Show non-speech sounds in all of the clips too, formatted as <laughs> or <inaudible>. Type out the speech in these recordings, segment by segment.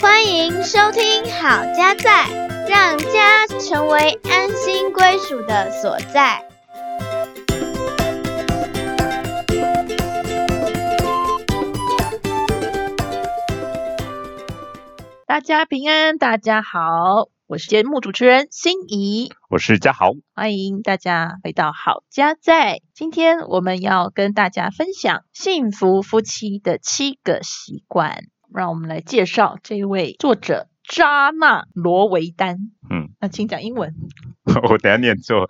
欢迎收听《好家在》，让家成为安心归属的所在。大家平安，大家好，我是节目主持人心怡，我是嘉豪。欢迎大家回到好家在。今天我们要跟大家分享幸福夫妻的七个习惯，让我们来介绍这位作者扎纳罗维丹。嗯，那请讲英文。<laughs> 我等下念错，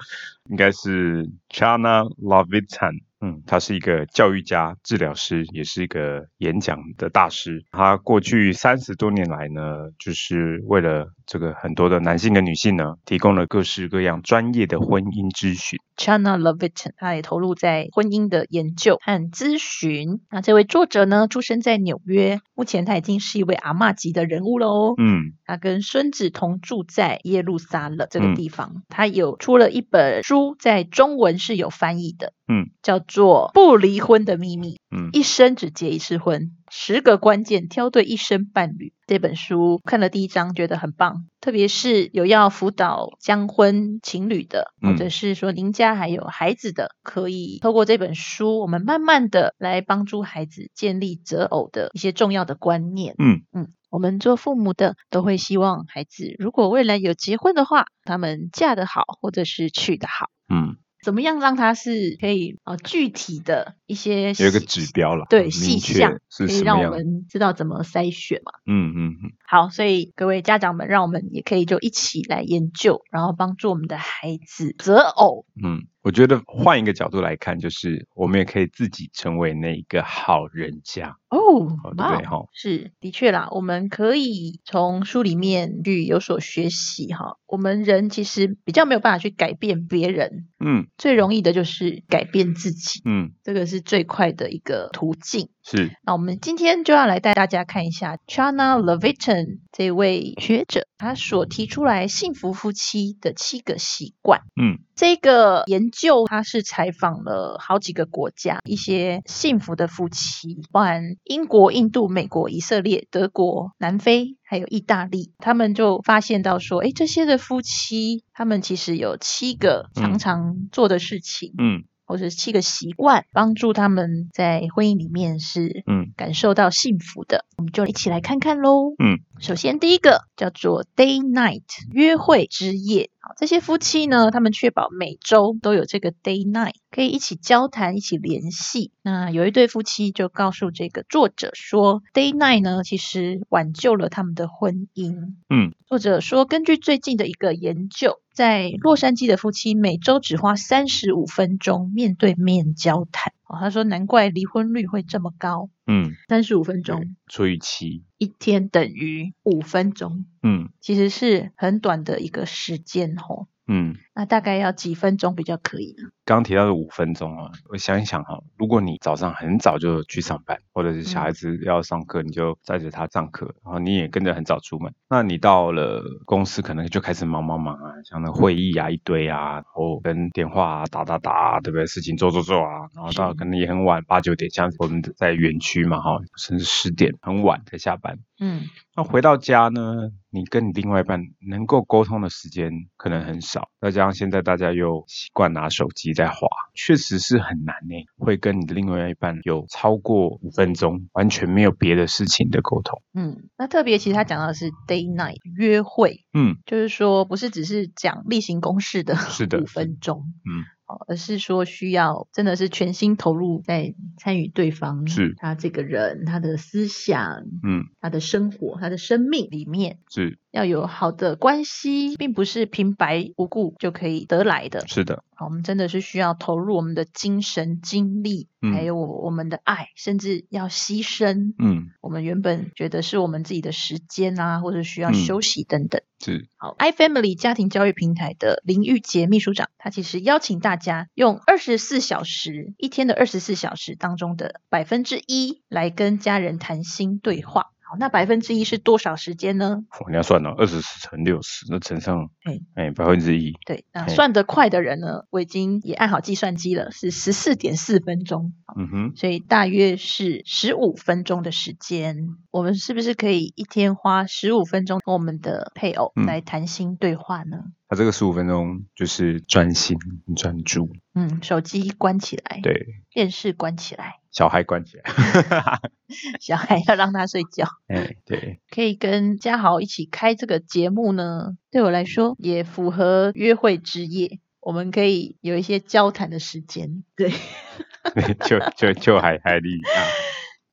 应该是 Chana Lovitan。嗯，他是一个教育家、治疗师，也是一个演讲的大师。他过去三十多年来呢，就是为了这个很多的男性跟女性呢，提供了各式各样专业的婚姻咨询。Chana Lovitan，他也投入在婚姻的研究和咨询。那这位作者呢，出生在纽约，目前他已经是一位阿嬷级的人物了哦。嗯他跟孙子同住在耶路撒冷这个嗯地方。他有出了一本书，在中文是有翻译的，嗯，叫做《不离婚的秘密》，嗯一生只结一次婚，十个关键挑对一生伴侣。这本书看了第一章，觉得很棒，特别是有要辅导将婚情侣的，或嗯者是说您家还有孩子的，可以透过这本书，我们慢慢的来帮助孩子建立择偶的一些重要的观念。嗯嗯，我们做父母的都会希望孩子如果未来有结婚的话，他们嫁得好，或者是娶得好。嗯，怎么样让它是可以呃具体的一些有一个指标了，对细项，是可以让我？们知道怎么筛选嘛。嗯嗯嗯，好，所以各位家长们，让我们也可以就一起来研究，然后帮助我们的孩子择偶。嗯，我觉得换一个角度来看，就是我们也可以自己成为那一个好人家。哦哦，对不对哈是的确啦，我们可以从书里面去有所学习哈。我们人其实比较没有办法去改变别人，嗯最容易的就是改变自己，嗯，这个是最快的一个途径。是，那我们今天就要来带大家看一下 Chana Leviton 这位学者，他所提出来幸福夫妻的七个习惯。嗯这个研究，他是采访了好几个国家，一些幸福的夫妻，包含英国、印度、美国、以色列、德国、南非，还有意大利。他们就发现到说，诶，这些的夫妻，他们其实有七个常嗯常做的事情，嗯或者七个习惯，帮助他们在婚姻里面是嗯感受到幸福的。我们就一起来看看喽。嗯，首先第一个叫做 day night 约会之夜。好，这些夫妻呢，他们确保每周都有这个 day night，可以一起交谈、一起联系。那有一对夫妻就告诉这个作者说，day night 呢，其实挽救了他们的婚姻。嗯，作者说，根据最近的一个研究，在洛杉矶的夫妻每周只花三十五分钟面对面交谈。哦，他说难怪离婚率会这么高，嗯，三十五分钟除以七，一天等于五分钟，嗯其实是很短的一个时间哦。嗯。那大概要几分钟比较可以呢？刚刚提到的五分钟啊，我想一想哈，如果你早上很早就去上班，或者是小孩子要上课，你就载着他上课，然后你也跟着很早出门，那你到了公司可能就开始忙忙忙啊，像那会议啊一堆啊，然后跟电话啊打打打啊，对不对？事情做做做啊，然后到可能也很晚，八九点，像我们在园区嘛哈，甚至十点很晚才下班。嗯，那回到家呢，你跟你另外一半能够沟通的时间可能很少，再加上现在大家又习惯拿手机在滑，确实是很难呢。会跟你的另外一半有超过五分钟完全没有别的事情的沟通。嗯，那特别其实他讲到的是 day night 约会，嗯就是说不是只是讲例行公事的是的五分钟，嗯，哦，而是说需要真的是全心投入在参与对方是他这个人他的思想、嗯他的生活、他的生命里面。是要有好的关系，并不是平白无故就可以得来的。是的，好，我们真的是需要投入我们的精神、精力，嗯还有我我们的爱，甚至要牺牲嗯我们原本觉得是我们自己的时间啊，或者需要嗯休息等等。是好，iFamily 家庭教育平台的林玉杰秘书长，他其实邀请大家用二十四小时一天的二十四小时当中的百分之一来跟家人谈心对话。好，那百分之一是多少时间呢？哦你要算哦，二十乘六十，那乘上哎哎百分之一，对，那算得快的人呢，我已经也按好计算机了，是十四点四分钟。嗯哼，所以大约是十五分钟的时间，我们是不是可以一天花十五分钟跟我们的配偶嗯。来谈心对话呢？他这个十五分钟就是专心专注，嗯，手机关起来，对，电视关起来，小孩关起来，<laughs> 小孩要让他睡觉。哎，对，可以跟嘉豪一起开这个节目呢，对我来说也符合约会之夜。我们可以有一些交谈的时间，对 <laughs> 就就就还还厉害，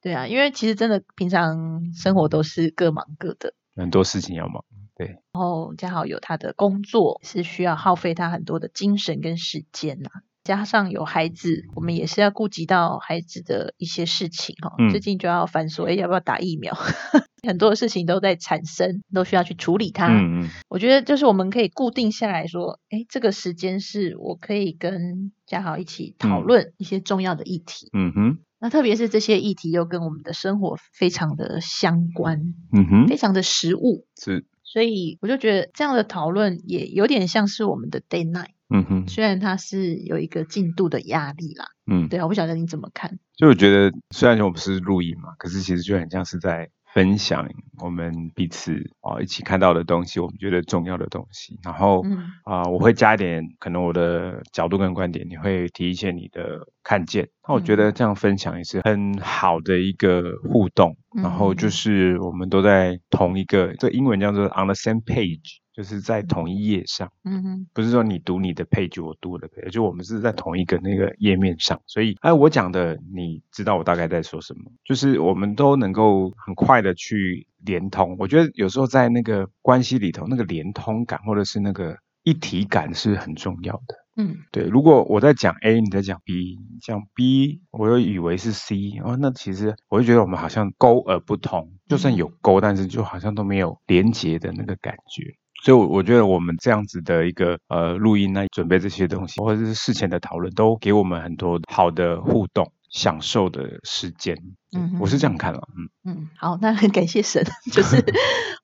对啊，因为其实真的平常生活都是各忙各的，很多事情要忙，对。然后嘉豪有他的工作是需要耗费他很多的精神跟时间呐、加上有孩子，我们也是要顾及到孩子的一些事情哈、嗯最近就要反说，哎，要不要打疫苗？<laughs> 很多的事情都在产生，都需要去处理它。嗯嗯我觉得就是我们可以固定下来说，哎，这个时间是我可以跟嘉豪一起讨嗯论一些重要的议题。嗯哼，那特别是这些议题又跟我们的生活非常的相关，嗯哼，非常的实务。是，所以我就觉得这样的讨论也有点像是我们的 day night，嗯哼，虽然它是有一个进度的压力啦。嗯，对啊，我不晓得你怎么看。就我觉得，虽然我们是录影嘛，可是其实就很像是在分享我们彼此啊、一起看到的东西，我们觉得重要的东西。然后啊、嗯我会加一点可能我的角度跟观点，你会提一些你的看见。那我觉得这样分享也是很好的一个互动。然后就嗯是我们都在同一个，这英文叫做 on the same page，就是在同一页上。嗯哼不是说你读你的 page，我读我的 page，就我们是在同一个那个页面上，所以哎，我讲的你知道我大概在说什么，就是我们都能够很快的去连通。我觉得有时候在那个关系里头，那个连通感或者是那个一体感是很重要的。嗯对，如果我在讲 A，你在讲 B，你讲 B，我又以为是 C，哦，那其实我就觉得我们好像沟而不通，就算有沟，但是就好像都没有连接的那个感觉。所以我，我觉得我们这样子的一个呃录音呢，准备这些东西，或者是事前的讨论，都给我们很多好的互动、享受的时间。嗯我是这样看了，嗯嗯，好，那很感谢神，<laughs> 就是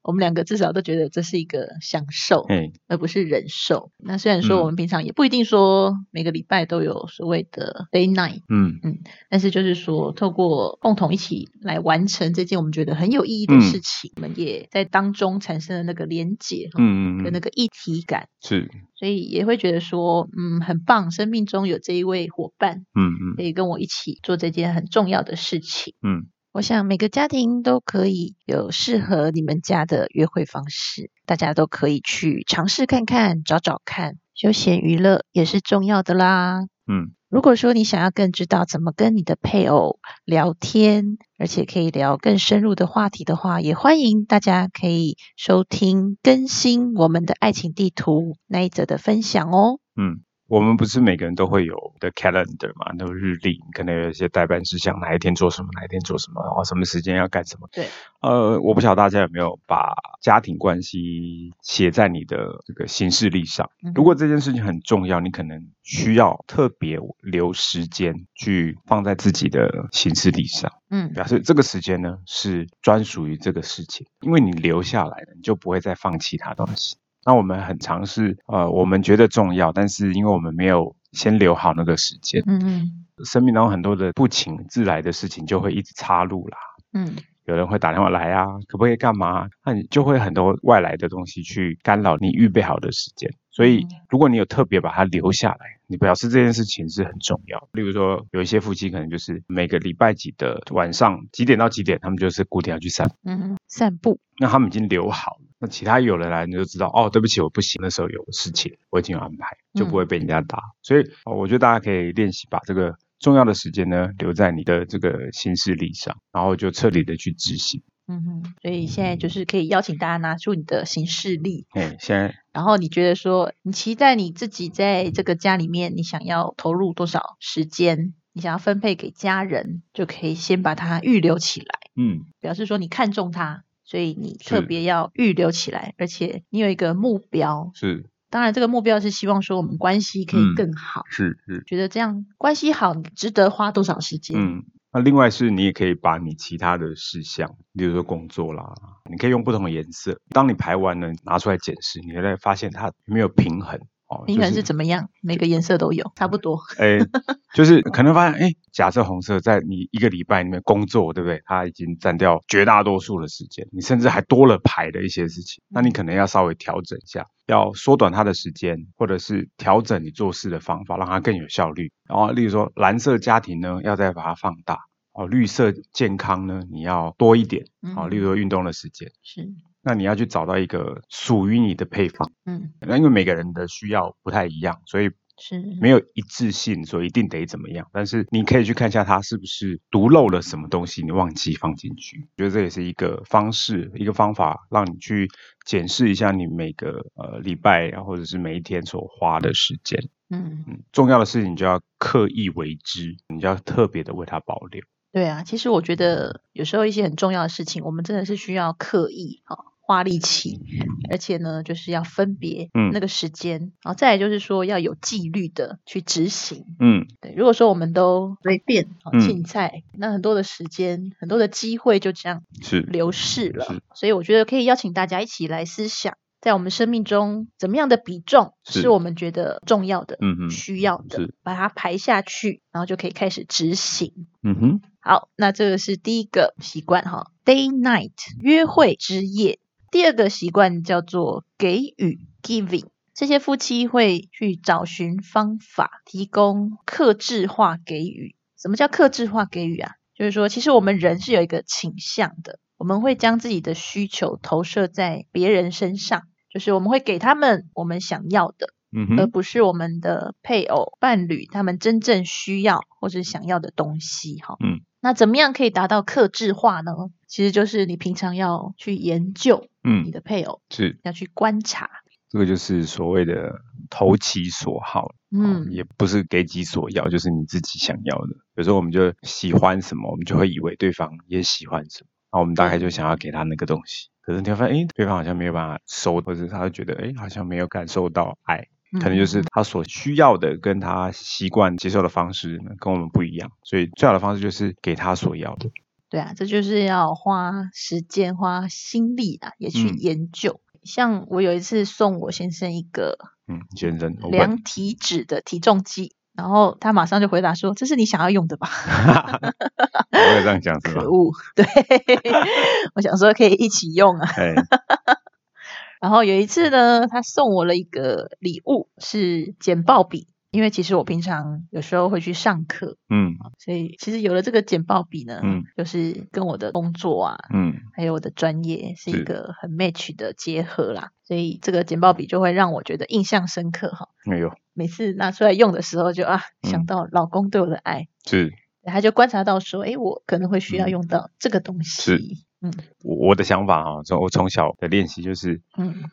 我们两个至少都觉得这是一个享受，哎，而不是忍受。那虽然说嗯我们平常也不一定说每个礼拜都有所谓的 day night，嗯嗯但是就是说透过共同一起来完成这件我们觉得很有意义的嗯事情，我们也在当中产生了那个连结，嗯嗯嗯，跟那个一体感。是，所以也会觉得说，嗯，很棒，生命中有这一位伙伴嗯嗯可以跟我一起做这件很重要的事情。嗯我想每个家庭都可以有适合你们家的约会方式，大家都可以去尝试看看，找找看。休闲娱乐也是重要的啦。嗯如果说你想要更知道怎么跟你的配偶聊天，而且可以聊更深入的话题的话，也欢迎大家可以收听更新我们的爱情地图那一则的分享哦。嗯。我们不是每个人都会有的 calendar 嘛，那个日历，可能有一些代办事项，哪一天做什么，哪一天做什么，然后什么时间要干什么。对，呃，我不晓得大家有没有把家庭关系写在你的这个行事历上。嗯如果这件事情很重要，你可能需要特别留时间去放在自己的行事历上，嗯表示这个时间呢是专属于这个事情，因为你留下来了，你就不会再放其他东西。那我们很尝试，呃，我们觉得重要，但是因为我们没有先留好那个时间，嗯嗯生命当中很多的不请自来的事情就会一直插入啦。嗯有人会打电话来啊，可不可以干嘛？那你就会很多外来的东西去干扰你预备好的时间。所以嗯，如果你有特别把它留下来，你表示这件事情是很重要。例如说，有一些夫妻可能就是每个礼拜几的晚上几点到几点，他们就是固定要去散步，嗯，散步。那他们已经留好了。那其他有人来，你就知道哦，对不起，我不行，那时候有事情，我已经有安排，就不会被人家打。所以、哦，我觉得大家可以练习把这个重要的时间呢留在你的这个行事历上，然后就彻底的去执行。嗯哼，所以现在就是可以邀请大家拿出你的行事历，哎，现在然后你觉得说，你期待你自己在这个家里面，你想要投入多少时间，你想要分配给家人，就可以先把它预留起来，嗯表示说你看中它，所以你特别要预留起来，而且你有一个目标。是当然，这个目标是希望说我们关系可以嗯更好，是是，觉得这样关系好，你值得花多少时间？嗯那另外是你也可以把你其他的事项，比如说工作啦，你可以用不同的颜色。当你排完了，拿出来检视，你会发现它没有平衡。哦，平衡就是怎么样？每个颜色都有，差不多。<laughs> 哎，就是可能发现，哎，假设红色在你一个礼拜里面工作，对不对？它已经占掉绝大多数的时间，你甚至还多了排的一些事情，那你可能要稍微调整一下，要缩短它的时间，或者是调整你做事的方法，让它更有效率。然后，例如说蓝色家庭呢，要再把它放大。哦，绿色健康呢，你要多一点。哦，例如说运动的时间，是，那你要去找到一个属于你的配方。嗯，那因为每个人的需要不太一样，所以是没有一致性，所以一定得怎么样。但是你可以去看一下它是不是独漏了什么东西，你忘记放进去。觉得这也是一个方式，一个方法，让你去检视一下你每个呃礼拜啊，或者是每一天所花的时间。嗯，嗯，重要的事情你就要刻意为之，你就要特别的为它保留。对啊。其实我觉得有时候一些很重要的事情，我们真的是需要刻意哈、花力气，而且呢，就是要分别嗯。那个时间，然后再来就是说要有纪律的去执行。嗯，对，如果说我们都随便啊嗯竞赛，那很多的时间、很多的机会就这样是。流逝了。所以我觉得可以邀请大家一起来思想，在我们生命中怎么样的比重是。是我们觉得重要的、嗯嗯需要的，把它排下去，然后就可以开始执行。嗯哼，好，那这个是第一个习惯哈，day night 约会之夜。第二个习惯叫做给予 giving。这些夫妻会去找寻方法，提供克制化给予。什么叫克制化给予啊？就是说，其实我们人是有一个倾向的，我们会将自己的需求投射在别人身上，就是我们会给他们我们想要的，而嗯而，不是我们的配偶、伴侣他们真正需要或者想要的东西。哈，嗯，那怎么样可以达到克制化呢？其实就是你平常要去研究嗯你嗯，的配偶，是要去观察。这个就是所谓的投其所好。嗯嗯，也不是给己所要，就是你自己想要的。有时候我们就喜欢什么，我们就会以为对方也喜欢什么，然后我们大概就想要给他那个东西。可是你会发现，哎，对方好像没有办法收，或者是他会觉得，哎，好像没有感受到爱，可能就是嗯他所需要的跟他习惯接受的方式呢跟我们不一样。所以最好的方式就是给他所要的。对啊，这就是要花时间、花心力啊，也去嗯研究。像我有一次送我先生一个嗯，先生，量体脂的体重机，然后他马上就回答说：“这是你想要用的吧？<laughs> ”我也这样讲是吧可？恶，对，<laughs> 我想说可以一起用啊。哎，<laughs> 然后有一次呢，他送我了一个礼物，是剪报笔。因为其实我平常有时候会去上课，嗯所以其实有了这个简报笔呢，嗯就是跟我的工作啊，嗯还有我的专业是一是个很 match 的结合啦。所以这个简报笔就会让我觉得印象深刻哈。没有，每次拿出来用的时候就，啊想嗯到老公对我的爱，是他就观察到说，哎，我可能会需要嗯用到这个东是西。嗯我我的想法哈，从我从小的练习就是，嗯呃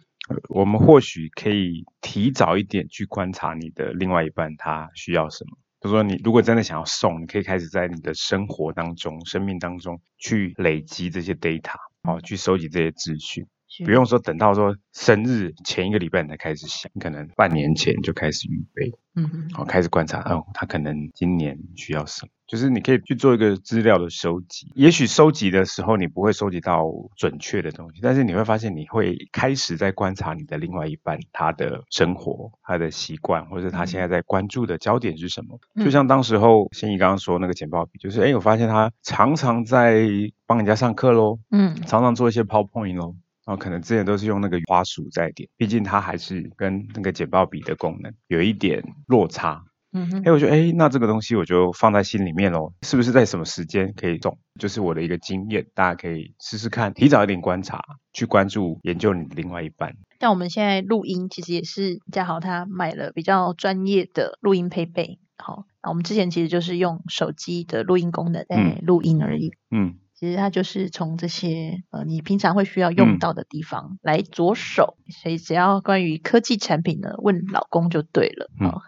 我们或许可以提早一点去观察你的另外一半他需要什么。就说你如果真的想要送，你可以开始在你的生活当中、生命当中去累积这些 data，哦，去收集这些资讯。是不用说等到说生日前一个礼拜你才开始想，你可能半年前就开始预备，嗯好哦，开始观察，哦，他可能今年需要什么，就是你可以去做一个资料的收集。也许收集的时候你不会收集到准确的东西，但是你会发现你会开始在观察你的另外一半他的生活、他的习惯，或者他现在在关注的焦点是什么。嗯就像当时候心怡刚刚说那个简报笔，就是哎，我发现他常常在帮人家上课喽，嗯常常做一些 PowerPoint 咯。然后可能之前都是用那个花束在点，毕竟它还是跟那个简报笔的功能有一点落差。嗯哼哎，我觉得哎，那这个东西我就放在心里面喽，是不是在什么时间可以送？就是我的一个经验，大家可以试试看，提早一点观察，去关注研究你的另外一半。像我们现在录音，其实也是嘉豪他买了比较专业的录音配备。好，那我们之前其实就是用手机的录音功能在嗯录音而已。嗯，其实它就是从这些呃你平常会需要用嗯到的地方来着手，所以只要关于科技产品呢，问老公就对了。嗯好，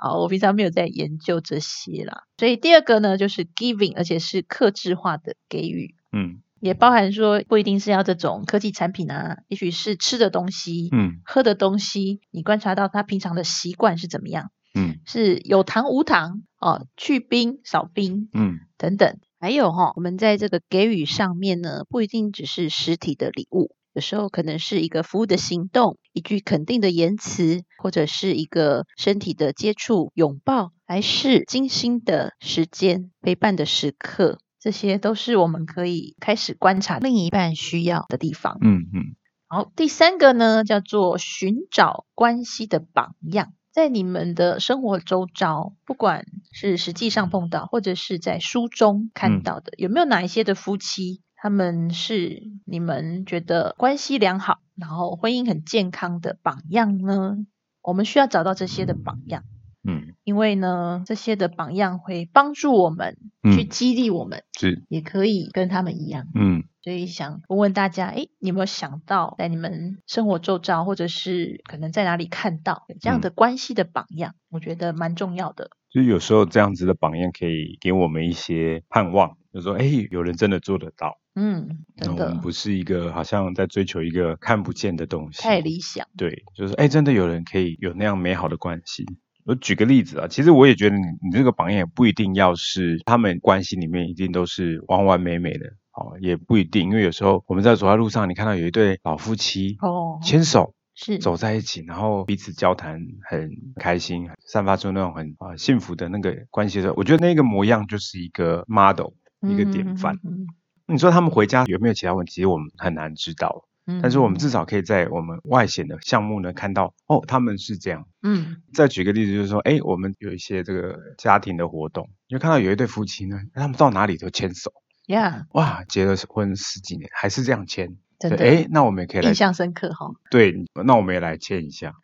好，我平常没有在研究这些啦。所以第二个呢，就是 giving，而且是克制化的给予。嗯也包含说不一定是要这种科技产品啊，也许是吃的东西，嗯喝的东西，你观察到他平常的习惯是怎么样，嗯是有糖无糖哦，去冰少冰嗯等等。还有哈、我们在这个给予上面呢，不一定只是实体的礼物，有时候可能是一个服务的行动，一句肯定的言辞，或者是一个身体的接触、拥抱，还是精心的时间陪伴的时刻，这些都是我们可以开始观察另一半需要的地方。嗯嗯好，第三个呢，叫做寻找关系的榜样。在你们的生活周遭，不管是实际上碰到，或者是在书中看嗯。到的，有没有哪一些的夫妻，他们是你们觉得关系良好，然后婚姻很健康的榜样呢？我们需要找到这些的榜样，嗯。因为呢，这些的榜样会帮助我们去嗯，激励我们，是，也可以跟他们一样。嗯所以想问问大家，哎，你有没有想到在你们生活周遭，或者是可能在哪里看到有这样的关系的榜样？我觉得蛮重要的。就是有时候这样子的榜样可以给我们一些盼望，就说，哎，有人真的做得到。嗯，真的我们不是一个好像在追求一个看不见的东西，太理想。对，就是哎，真的有人可以有那样美好的关系。我举个例子啊，其实我也觉得你你这个榜样也不一定要是他们关系里面一定都是完完美美的，哦，也不一定，因为有时候我们在走在路上，你看到有一对老夫妻哦，牵手是走在一起，然后彼此交谈很开心，散发出那种很啊、幸福的那个关系的时候，我觉得那个模样就是一个 model，一个典范。嗯你说他们回家有没有其他问题？其实我们很难知道。嗯但是我们至少可以在我们外显的项目呢看到，哦，他们是这样。嗯再举个例子，就是说，哎，我们有一些这个家庭的活动，你就看到有一对夫妻呢，他们到哪里都牵手，呀，哇，结了婚十几年还是这样签，真的哎，那我们也可以来印，象深刻哈。对，那我们也来签一下。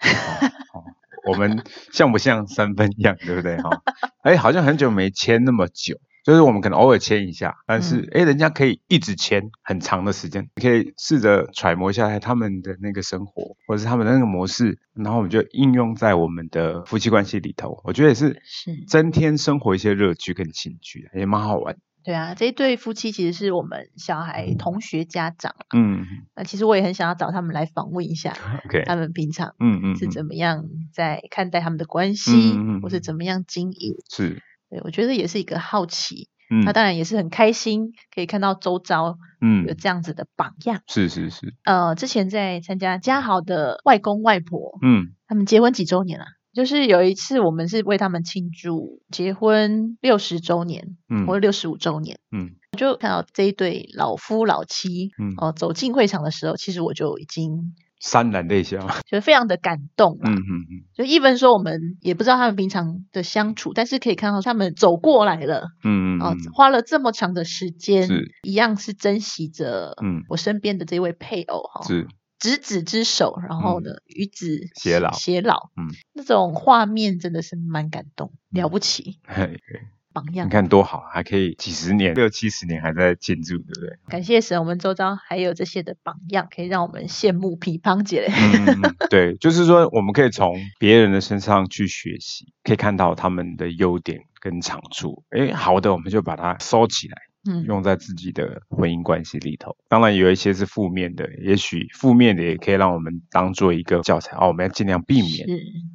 我们像不像三分一样，对不对？哈、哎，好像很久没签那么久，就是我们可能偶尔签一下，但是哎、人家可以一直签很长的时间，你可以试着揣摩一下他们的那个生活，或者是他们的那个模式，然后我们就应用在我们的夫妻关系里头。我觉得也是是增添生活一些乐趣跟情趣，也蛮好玩。对啊，这一对夫妻其实是我们小孩同学家长，嗯那其实我也很想要找他们来访问一下 <laughs> 他们平常嗯嗯，是嗯怎么样在看待他们的关系，嗯嗯嗯或是怎么样经营。是，对，我觉得也是一个好奇。嗯他当然也是很开心，可以看到周遭嗯有嗯，这样子的榜样。是是是，呃，之前在参加嘉豪的外公外婆，嗯他们结婚几周年啊？就是有一次我们是为他们庆祝结婚六十周年嗯。或者六十五周年，嗯。我就看到这一对老夫老妻嗯，哦、走进会场的时候，其实我就已经潸然泪下。<laughs> 觉得非常的感动啦。嗯嗯嗯，就一分说我们也不知道他们平常的相处，但是可以看到他们走过来了，哦嗯嗯。嗯，，花了这么长的时间是，一样是珍惜着嗯。我身边的这位配偶哈，是，执子之手，然后呢与子偕老偕老，嗯，那种画面真的是蛮感动，了不起，榜样你。看多好，还可以几十年、六七十年还在建筑，对不对？感谢神，我们周遭还有这些的榜样，可以让我们羡慕匹乓姐嘞。嗯，对，就是说我们可以从别人的身上去学习，可以看到他们的优点跟长处。诶，好的，我们就把它收起来，嗯，用在自己的婚姻关系里头。当然，有一些是负面的，也许负面的也可以让我们当做一个教材哦，我们要尽量避免，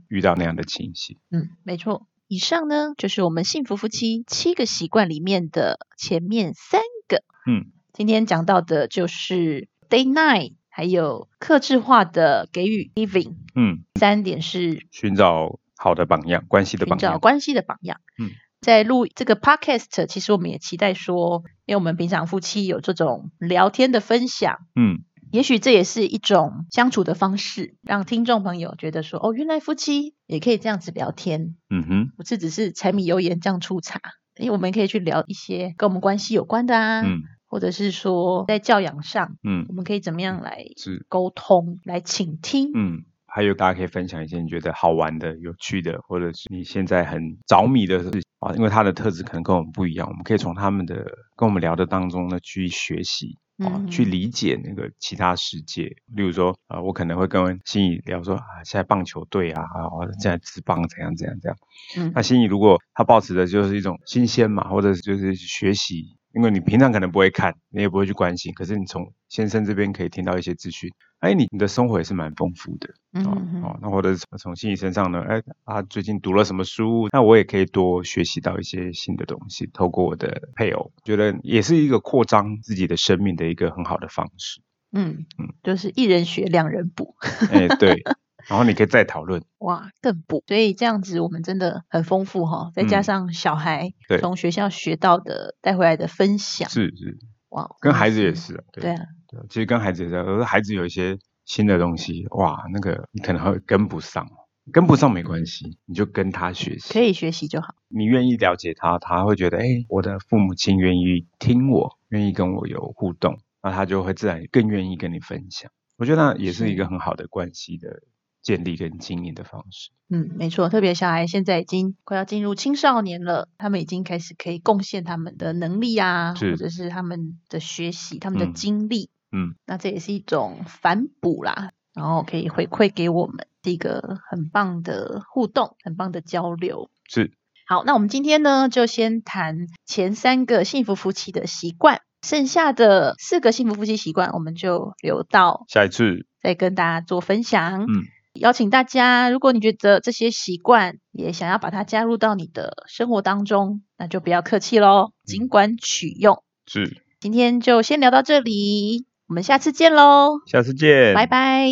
遇到那样的情形。嗯，没错。以上呢就是我们幸福夫妻七个习惯里面的前面三个。嗯，今天讲到的就是 day night，还有克制化的给予 giving。嗯，三点是寻找好的榜样，关系的榜样。找关系的榜样。嗯，在录这个 podcast，其实我们也期待说，因为我们平常夫妻有这种聊天的分享，嗯也许这也是一种相处的方式，让听众朋友觉得说，哦，原来夫妻也可以这样子聊天，嗯哼，不是只是柴米油盐酱醋茶。因为我们可以去聊一些跟我们关系有关的啊，嗯或者是说在教养上，嗯我们可以怎么样来是。沟通、来倾听。嗯，还有大家可以分享一些你觉得好玩的、有趣的，或者是你现在很着迷的事情啊，因为他的特质可能跟我们不一样，我们可以从他们的跟我们聊的当中呢去学习。啊，嗯去理解那个其他世界，例如说，啊，我可能会跟心怡聊说，啊，现在棒球队啊，啊，现在职棒怎样怎样怎样。嗯那心怡如果他保持的就是一种新鲜嘛，或者就是学习因为你平常可能不会看，你也不会去关心，可是你从先生这边可以听到一些资讯，哎，你你的生活也是蛮丰富的。嗯哦嗯哦，那或者是从心理身上呢，哎，他最近读了什么书，那我也可以多学习到一些新的东西，透过我的配偶，觉得也是一个扩张自己的生命的一个很好的方式。嗯嗯就是一人学两人补，哎，对，然后你可以再讨论，哇，更补。所以这样子我们真的很丰富哈，再加嗯上小孩对从学校学到的带回来的分享，是是，哇，跟孩子也是啊，对对啊，对，其实跟孩子也是，而孩子有一些新的东西，哇，那个你可能会跟不上，跟不上没关系，你就跟他学习，可以学习就好。你愿意了解他，他会觉得，哎，我的父母亲愿意听我，愿意跟我有互动，那他就会自然更愿意跟你分享。我觉得那也是一个很好的关系的建立跟经营的方式。嗯，没错，特别小孩现在已经快要进入青少年了，他们已经开始可以贡献他们的能力啊，或者是他们的学习、他们的嗯经历，嗯，那这也是一种反哺啦，然后可以回馈给我们，是一个很棒的互动，很棒的交流。是，好，那我们今天呢，就先谈前三个幸福夫妻的习惯，剩下的四个幸福夫妻习惯，我们就留到下一次，再跟大家做分享。嗯，邀请大家，如果你觉得这些习惯也想要把它加入到你的生活当中，那就不要客气喽，尽管取用。是，今天就先聊到这里，我们下次见喽，下次见，拜，拜。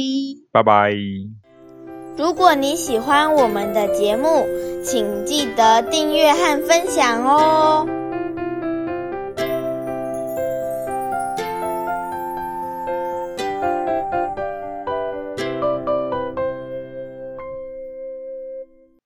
拜拜。如果你喜欢我们的节目，请记得订阅和分享哦。